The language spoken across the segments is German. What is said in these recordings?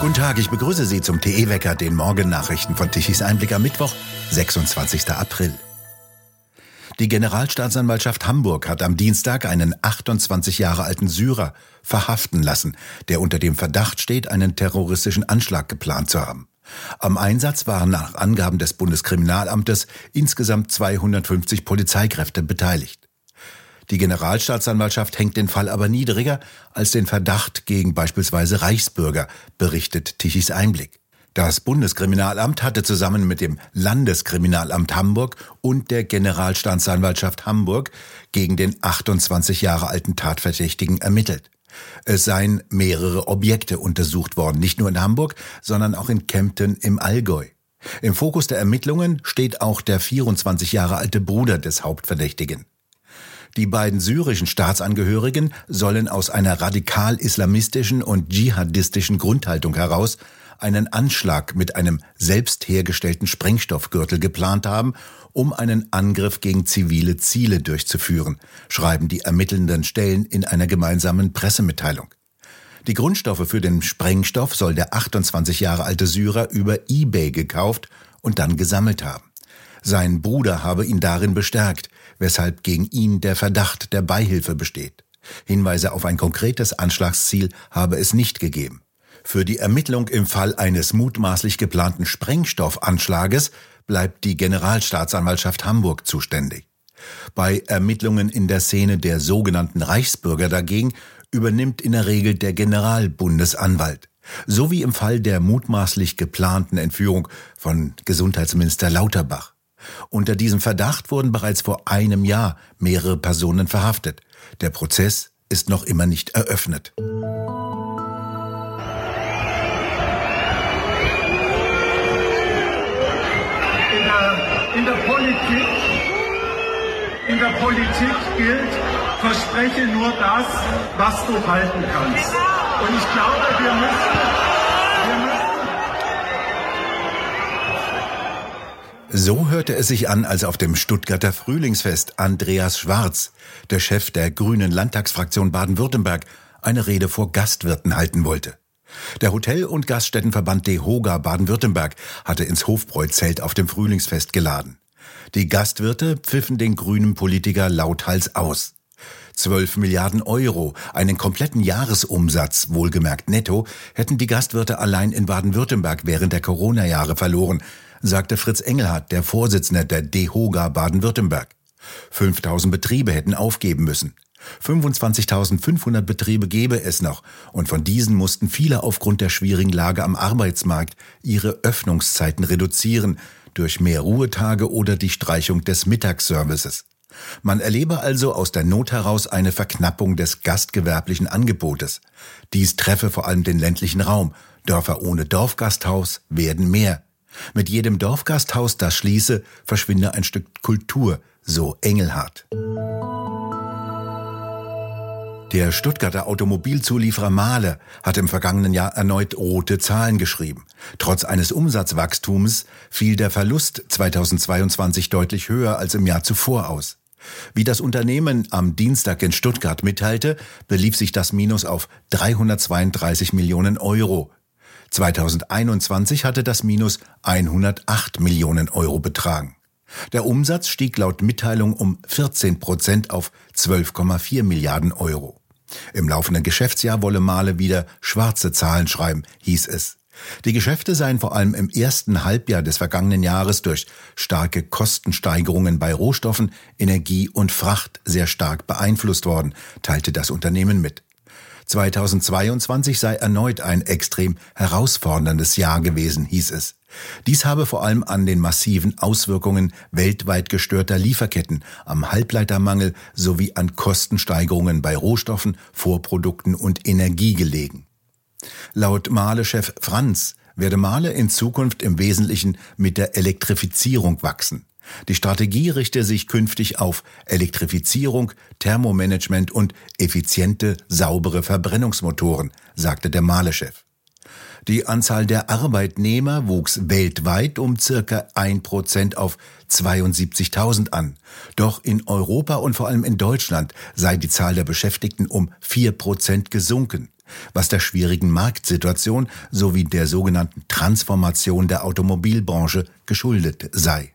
Guten Tag, ich begrüße Sie zum TE-Wecker, den Morgennachrichten von Tichys Einblick am Mittwoch, 26. April. Die Generalstaatsanwaltschaft Hamburg hat am Dienstag einen 28 Jahre alten Syrer verhaften lassen, der unter dem Verdacht steht, einen terroristischen Anschlag geplant zu haben. Am Einsatz waren nach Angaben des Bundeskriminalamtes insgesamt 250 Polizeikräfte beteiligt. Die Generalstaatsanwaltschaft hängt den Fall aber niedriger als den Verdacht gegen beispielsweise Reichsbürger, berichtet Tichys Einblick. Das Bundeskriminalamt hatte zusammen mit dem Landeskriminalamt Hamburg und der Generalstaatsanwaltschaft Hamburg gegen den 28 Jahre alten Tatverdächtigen ermittelt. Es seien mehrere Objekte untersucht worden, nicht nur in Hamburg, sondern auch in Kempten im Allgäu. Im Fokus der Ermittlungen steht auch der 24 Jahre alte Bruder des Hauptverdächtigen. Die beiden syrischen Staatsangehörigen sollen aus einer radikal-islamistischen und dschihadistischen Grundhaltung heraus einen Anschlag mit einem selbst hergestellten Sprengstoffgürtel geplant haben, um einen Angriff gegen zivile Ziele durchzuführen, schreiben die ermittelnden Stellen in einer gemeinsamen Pressemitteilung. Die Grundstoffe für den Sprengstoff soll der 28 Jahre alte Syrer über eBay gekauft und dann gesammelt haben. Sein Bruder habe ihn darin bestärkt, weshalb gegen ihn der Verdacht der Beihilfe besteht. Hinweise auf ein konkretes Anschlagsziel habe es nicht gegeben. Für die Ermittlung im Fall eines mutmaßlich geplanten Sprengstoffanschlages bleibt die Generalstaatsanwaltschaft Hamburg zuständig. Bei Ermittlungen in der Szene der sogenannten Reichsbürger dagegen übernimmt in der Regel der Generalbundesanwalt. So wie im Fall der mutmaßlich geplanten Entführung von Gesundheitsminister Lauterbach. Unter diesem Verdacht wurden bereits vor einem Jahr mehrere Personen verhaftet. Der Prozess ist noch immer nicht eröffnet. In der, in der Politik, in der Politik gilt, verspreche nur das, was du halten kannst. Und ich glaube, wir müssen So hörte es sich an, als auf dem Stuttgarter Frühlingsfest Andreas Schwarz, der Chef der Grünen Landtagsfraktion Baden-Württemberg, eine Rede vor Gastwirten halten wollte. Der Hotel- und Gaststättenverband DEHOGA Baden-Württemberg hatte ins Hofbräu-Zelt auf dem Frühlingsfest geladen. Die Gastwirte pfiffen den grünen Politiker lauthals aus. 12 Milliarden Euro, einen kompletten Jahresumsatz, wohlgemerkt netto, hätten die Gastwirte allein in Baden-Württemberg während der Corona-Jahre verloren, sagte Fritz Engelhardt, der Vorsitzende der DEHOGA Baden-Württemberg. 5000 Betriebe hätten aufgeben müssen. 25.500 Betriebe gäbe es noch, und von diesen mussten viele aufgrund der schwierigen Lage am Arbeitsmarkt ihre Öffnungszeiten reduzieren, durch mehr Ruhetage oder die Streichung des Mittagsservices. Man erlebe also aus der Not heraus eine Verknappung des gastgewerblichen Angebotes. Dies treffe vor allem den ländlichen Raum. Dörfer ohne Dorfgasthaus werden mehr. Mit jedem Dorfgasthaus, das schließe, verschwinde ein Stück Kultur, so Engelhardt. Der Stuttgarter Automobilzulieferer Mahle hat im vergangenen Jahr erneut rote Zahlen geschrieben. Trotz eines Umsatzwachstums fiel der Verlust 2022 deutlich höher als im Jahr zuvor aus. Wie das Unternehmen am Dienstag in Stuttgart mitteilte, belief sich das Minus auf 332 Millionen Euro. 2021 hatte das Minus 108 Millionen Euro betragen. Der Umsatz stieg laut Mitteilung um 14 Prozent auf 12,4 Milliarden Euro. Im laufenden Geschäftsjahr wolle Male wieder schwarze Zahlen schreiben, hieß es. Die Geschäfte seien vor allem im ersten Halbjahr des vergangenen Jahres durch starke Kostensteigerungen bei Rohstoffen, Energie und Fracht sehr stark beeinflusst worden, teilte das Unternehmen mit. 2022 sei erneut ein extrem herausforderndes Jahr gewesen, hieß es. Dies habe vor allem an den massiven Auswirkungen weltweit gestörter Lieferketten, am Halbleitermangel sowie an Kostensteigerungen bei Rohstoffen, Vorprodukten und Energie gelegen. Laut Mahle-Chef Franz werde Mahle in Zukunft im Wesentlichen mit der Elektrifizierung wachsen. Die Strategie richte sich künftig auf Elektrifizierung, Thermomanagement und effiziente, saubere Verbrennungsmotoren, sagte der Mahle-Chef. Die Anzahl der Arbeitnehmer wuchs weltweit um circa ein Prozent auf 72.000 an. Doch in Europa und vor allem in Deutschland sei die Zahl der Beschäftigten um vier Prozent gesunken. Was der schwierigen Marktsituation sowie der sogenannten Transformation der Automobilbranche geschuldet sei.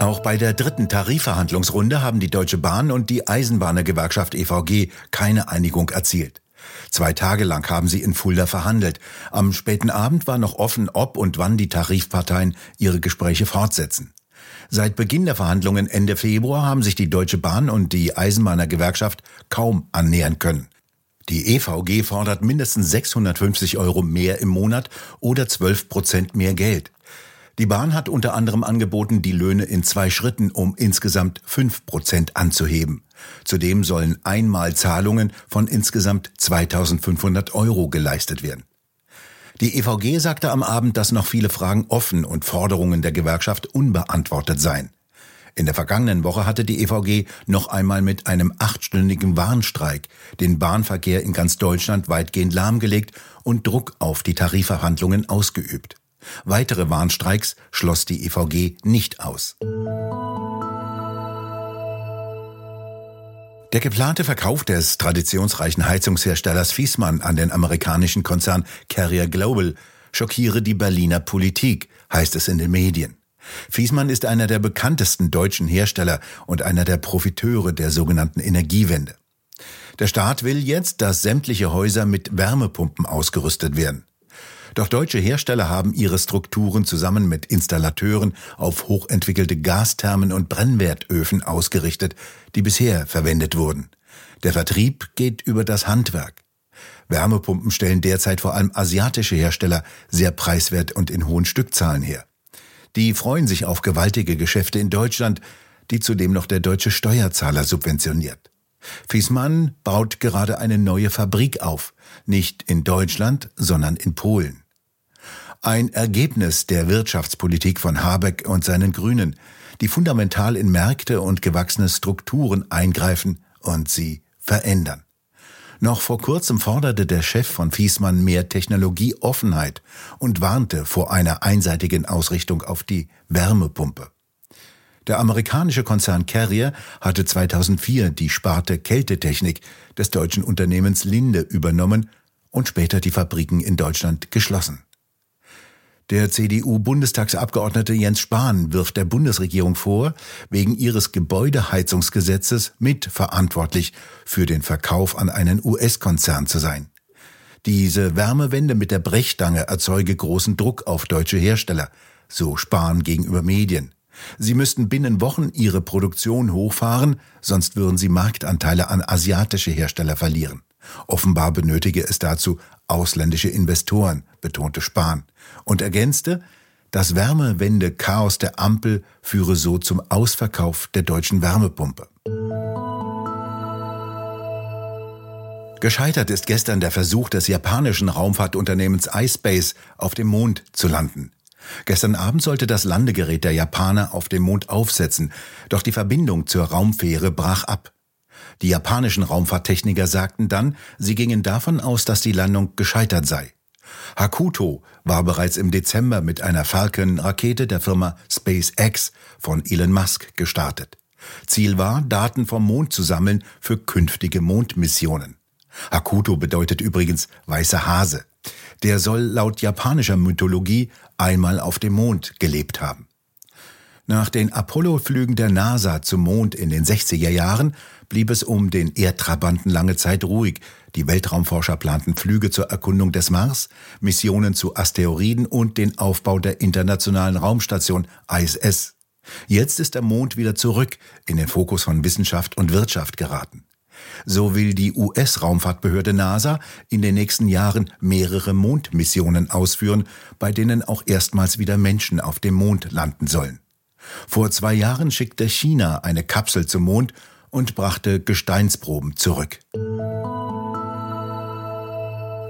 Auch bei der dritten Tarifverhandlungsrunde haben die Deutsche Bahn und die Eisenbahnergewerkschaft EVG keine Einigung erzielt. Zwei Tage lang haben sie in Fulda verhandelt. Am späten Abend war noch offen, ob und wann die Tarifparteien ihre Gespräche fortsetzen. Seit Beginn der Verhandlungen Ende Februar haben sich die Deutsche Bahn und die Eisenbahnergewerkschaft kaum annähern können. Die EVG fordert mindestens 650 Euro mehr im Monat oder 12 Prozent mehr Geld. Die Bahn hat unter anderem angeboten, die Löhne in zwei Schritten um insgesamt fünf Prozent anzuheben. Zudem sollen Einmalzahlungen von insgesamt 2500 Euro geleistet werden. Die EVG sagte am Abend, dass noch viele Fragen offen und Forderungen der Gewerkschaft unbeantwortet seien. In der vergangenen Woche hatte die EVG noch einmal mit einem achtstündigen Warnstreik den Bahnverkehr in ganz Deutschland weitgehend lahmgelegt und Druck auf die Tarifverhandlungen ausgeübt. Weitere Warnstreiks schloss die EVG nicht aus. Der geplante Verkauf des traditionsreichen Heizungsherstellers Fiesmann an den amerikanischen Konzern Carrier Global schockiere die Berliner Politik, heißt es in den Medien. Fiesmann ist einer der bekanntesten deutschen Hersteller und einer der Profiteure der sogenannten Energiewende. Der Staat will jetzt, dass sämtliche Häuser mit Wärmepumpen ausgerüstet werden. Doch deutsche Hersteller haben ihre Strukturen zusammen mit Installateuren auf hochentwickelte Gasthermen und Brennwertöfen ausgerichtet, die bisher verwendet wurden. Der Vertrieb geht über das Handwerk. Wärmepumpen stellen derzeit vor allem asiatische Hersteller sehr preiswert und in hohen Stückzahlen her. Die freuen sich auf gewaltige Geschäfte in Deutschland, die zudem noch der deutsche Steuerzahler subventioniert. Fiesmann baut gerade eine neue Fabrik auf, nicht in Deutschland, sondern in Polen. Ein Ergebnis der Wirtschaftspolitik von Habeck und seinen Grünen, die fundamental in Märkte und gewachsene Strukturen eingreifen und sie verändern. Noch vor kurzem forderte der Chef von Fiesmann mehr Technologieoffenheit und warnte vor einer einseitigen Ausrichtung auf die Wärmepumpe. Der amerikanische Konzern Carrier hatte 2004 die Sparte Kältetechnik des deutschen Unternehmens Linde übernommen und später die Fabriken in Deutschland geschlossen. Der CDU-Bundestagsabgeordnete Jens Spahn wirft der Bundesregierung vor, wegen ihres Gebäudeheizungsgesetzes mitverantwortlich für den Verkauf an einen US-Konzern zu sein. Diese Wärmewende mit der Brechstange erzeuge großen Druck auf deutsche Hersteller, so Spahn gegenüber Medien. Sie müssten binnen Wochen ihre Produktion hochfahren, sonst würden sie Marktanteile an asiatische Hersteller verlieren. Offenbar benötige es dazu ausländische Investoren, betonte Spahn und ergänzte, das Wärmewende-Chaos der Ampel führe so zum Ausverkauf der deutschen Wärmepumpe. Gescheitert ist gestern der Versuch des japanischen Raumfahrtunternehmens iSpace auf dem Mond zu landen. Gestern Abend sollte das Landegerät der Japaner auf dem Mond aufsetzen, doch die Verbindung zur Raumfähre brach ab. Die japanischen Raumfahrttechniker sagten dann, sie gingen davon aus, dass die Landung gescheitert sei. Hakuto war bereits im Dezember mit einer Falcon-Rakete der Firma SpaceX von Elon Musk gestartet. Ziel war, Daten vom Mond zu sammeln für künftige Mondmissionen. Hakuto bedeutet übrigens weißer Hase. Der soll laut japanischer Mythologie einmal auf dem Mond gelebt haben. Nach den Apollo-Flügen der NASA zum Mond in den 60er Jahren blieb es um den Erdtrabanten lange Zeit ruhig. Die Weltraumforscher planten Flüge zur Erkundung des Mars, Missionen zu Asteroiden und den Aufbau der internationalen Raumstation ISS. Jetzt ist der Mond wieder zurück in den Fokus von Wissenschaft und Wirtschaft geraten. So will die US-Raumfahrtbehörde NASA in den nächsten Jahren mehrere Mondmissionen ausführen, bei denen auch erstmals wieder Menschen auf dem Mond landen sollen. Vor zwei Jahren schickte China eine Kapsel zum Mond und brachte Gesteinsproben zurück.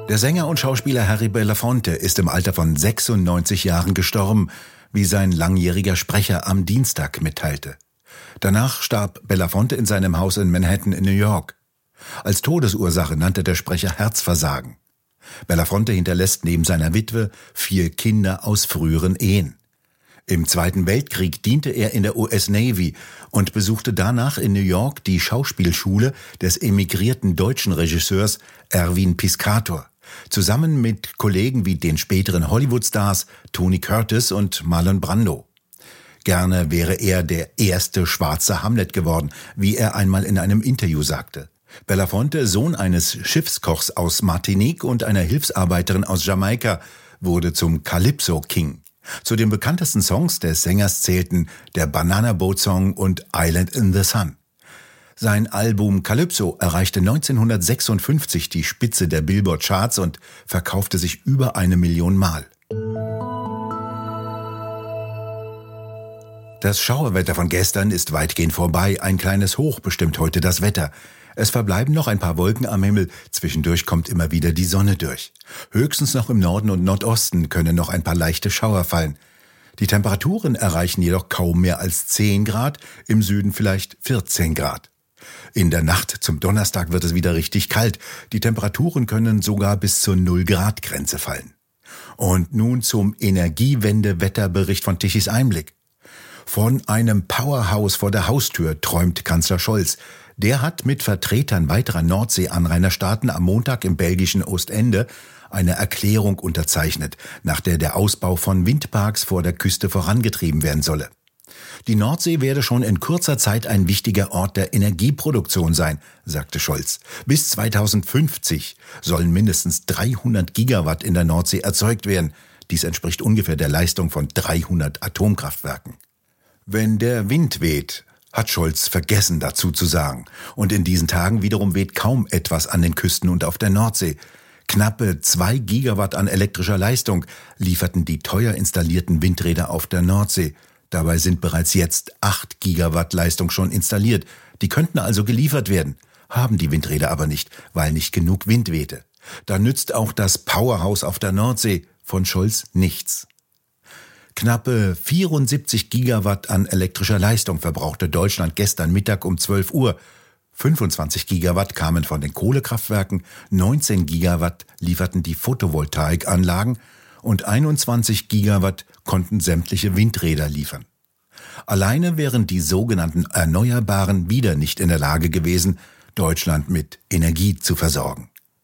Der Sänger und Schauspieler Harry Belafonte ist im Alter von 96 Jahren gestorben, wie sein langjähriger Sprecher am Dienstag mitteilte. Danach starb Belafonte in seinem Haus in Manhattan in New York. Als Todesursache nannte der Sprecher Herzversagen. Belafonte hinterlässt neben seiner Witwe vier Kinder aus früheren Ehen. Im Zweiten Weltkrieg diente er in der US Navy und besuchte danach in New York die Schauspielschule des emigrierten deutschen Regisseurs Erwin Piscator, zusammen mit Kollegen wie den späteren Hollywood-Stars Tony Curtis und Marlon Brando. Gerne wäre er der erste schwarze Hamlet geworden, wie er einmal in einem Interview sagte. Belafonte, Sohn eines Schiffskochs aus Martinique und einer Hilfsarbeiterin aus Jamaika, wurde zum Calypso King. Zu den bekanntesten Songs des Sängers zählten der Banana Boat Song und Island in the Sun. Sein Album Calypso erreichte 1956 die Spitze der Billboard Charts und verkaufte sich über eine Million Mal. Das Schauerwetter von gestern ist weitgehend vorbei. Ein kleines Hoch bestimmt heute das Wetter. Es verbleiben noch ein paar Wolken am Himmel, zwischendurch kommt immer wieder die Sonne durch. Höchstens noch im Norden und Nordosten können noch ein paar leichte Schauer fallen. Die Temperaturen erreichen jedoch kaum mehr als 10 Grad, im Süden vielleicht 14 Grad. In der Nacht zum Donnerstag wird es wieder richtig kalt. Die Temperaturen können sogar bis zur 0 Grad Grenze fallen. Und nun zum Energiewende-Wetterbericht von Tichys Einblick. Von einem Powerhouse vor der Haustür träumt Kanzler Scholz. Der hat mit Vertretern weiterer Nordseeanrainerstaaten am Montag im belgischen Ostende eine Erklärung unterzeichnet, nach der der Ausbau von Windparks vor der Küste vorangetrieben werden solle. Die Nordsee werde schon in kurzer Zeit ein wichtiger Ort der Energieproduktion sein, sagte Scholz. Bis 2050 sollen mindestens 300 Gigawatt in der Nordsee erzeugt werden. Dies entspricht ungefähr der Leistung von 300 Atomkraftwerken. Wenn der Wind weht, hat Scholz vergessen dazu zu sagen. Und in diesen Tagen wiederum weht kaum etwas an den Küsten und auf der Nordsee. Knappe zwei Gigawatt an elektrischer Leistung lieferten die teuer installierten Windräder auf der Nordsee. Dabei sind bereits jetzt acht Gigawatt Leistung schon installiert. Die könnten also geliefert werden, haben die Windräder aber nicht, weil nicht genug Wind wehte. Da nützt auch das Powerhouse auf der Nordsee von Scholz nichts. Knappe 74 Gigawatt an elektrischer Leistung verbrauchte Deutschland gestern Mittag um 12 Uhr. 25 Gigawatt kamen von den Kohlekraftwerken, 19 Gigawatt lieferten die Photovoltaikanlagen und 21 Gigawatt konnten sämtliche Windräder liefern. Alleine wären die sogenannten Erneuerbaren wieder nicht in der Lage gewesen, Deutschland mit Energie zu versorgen.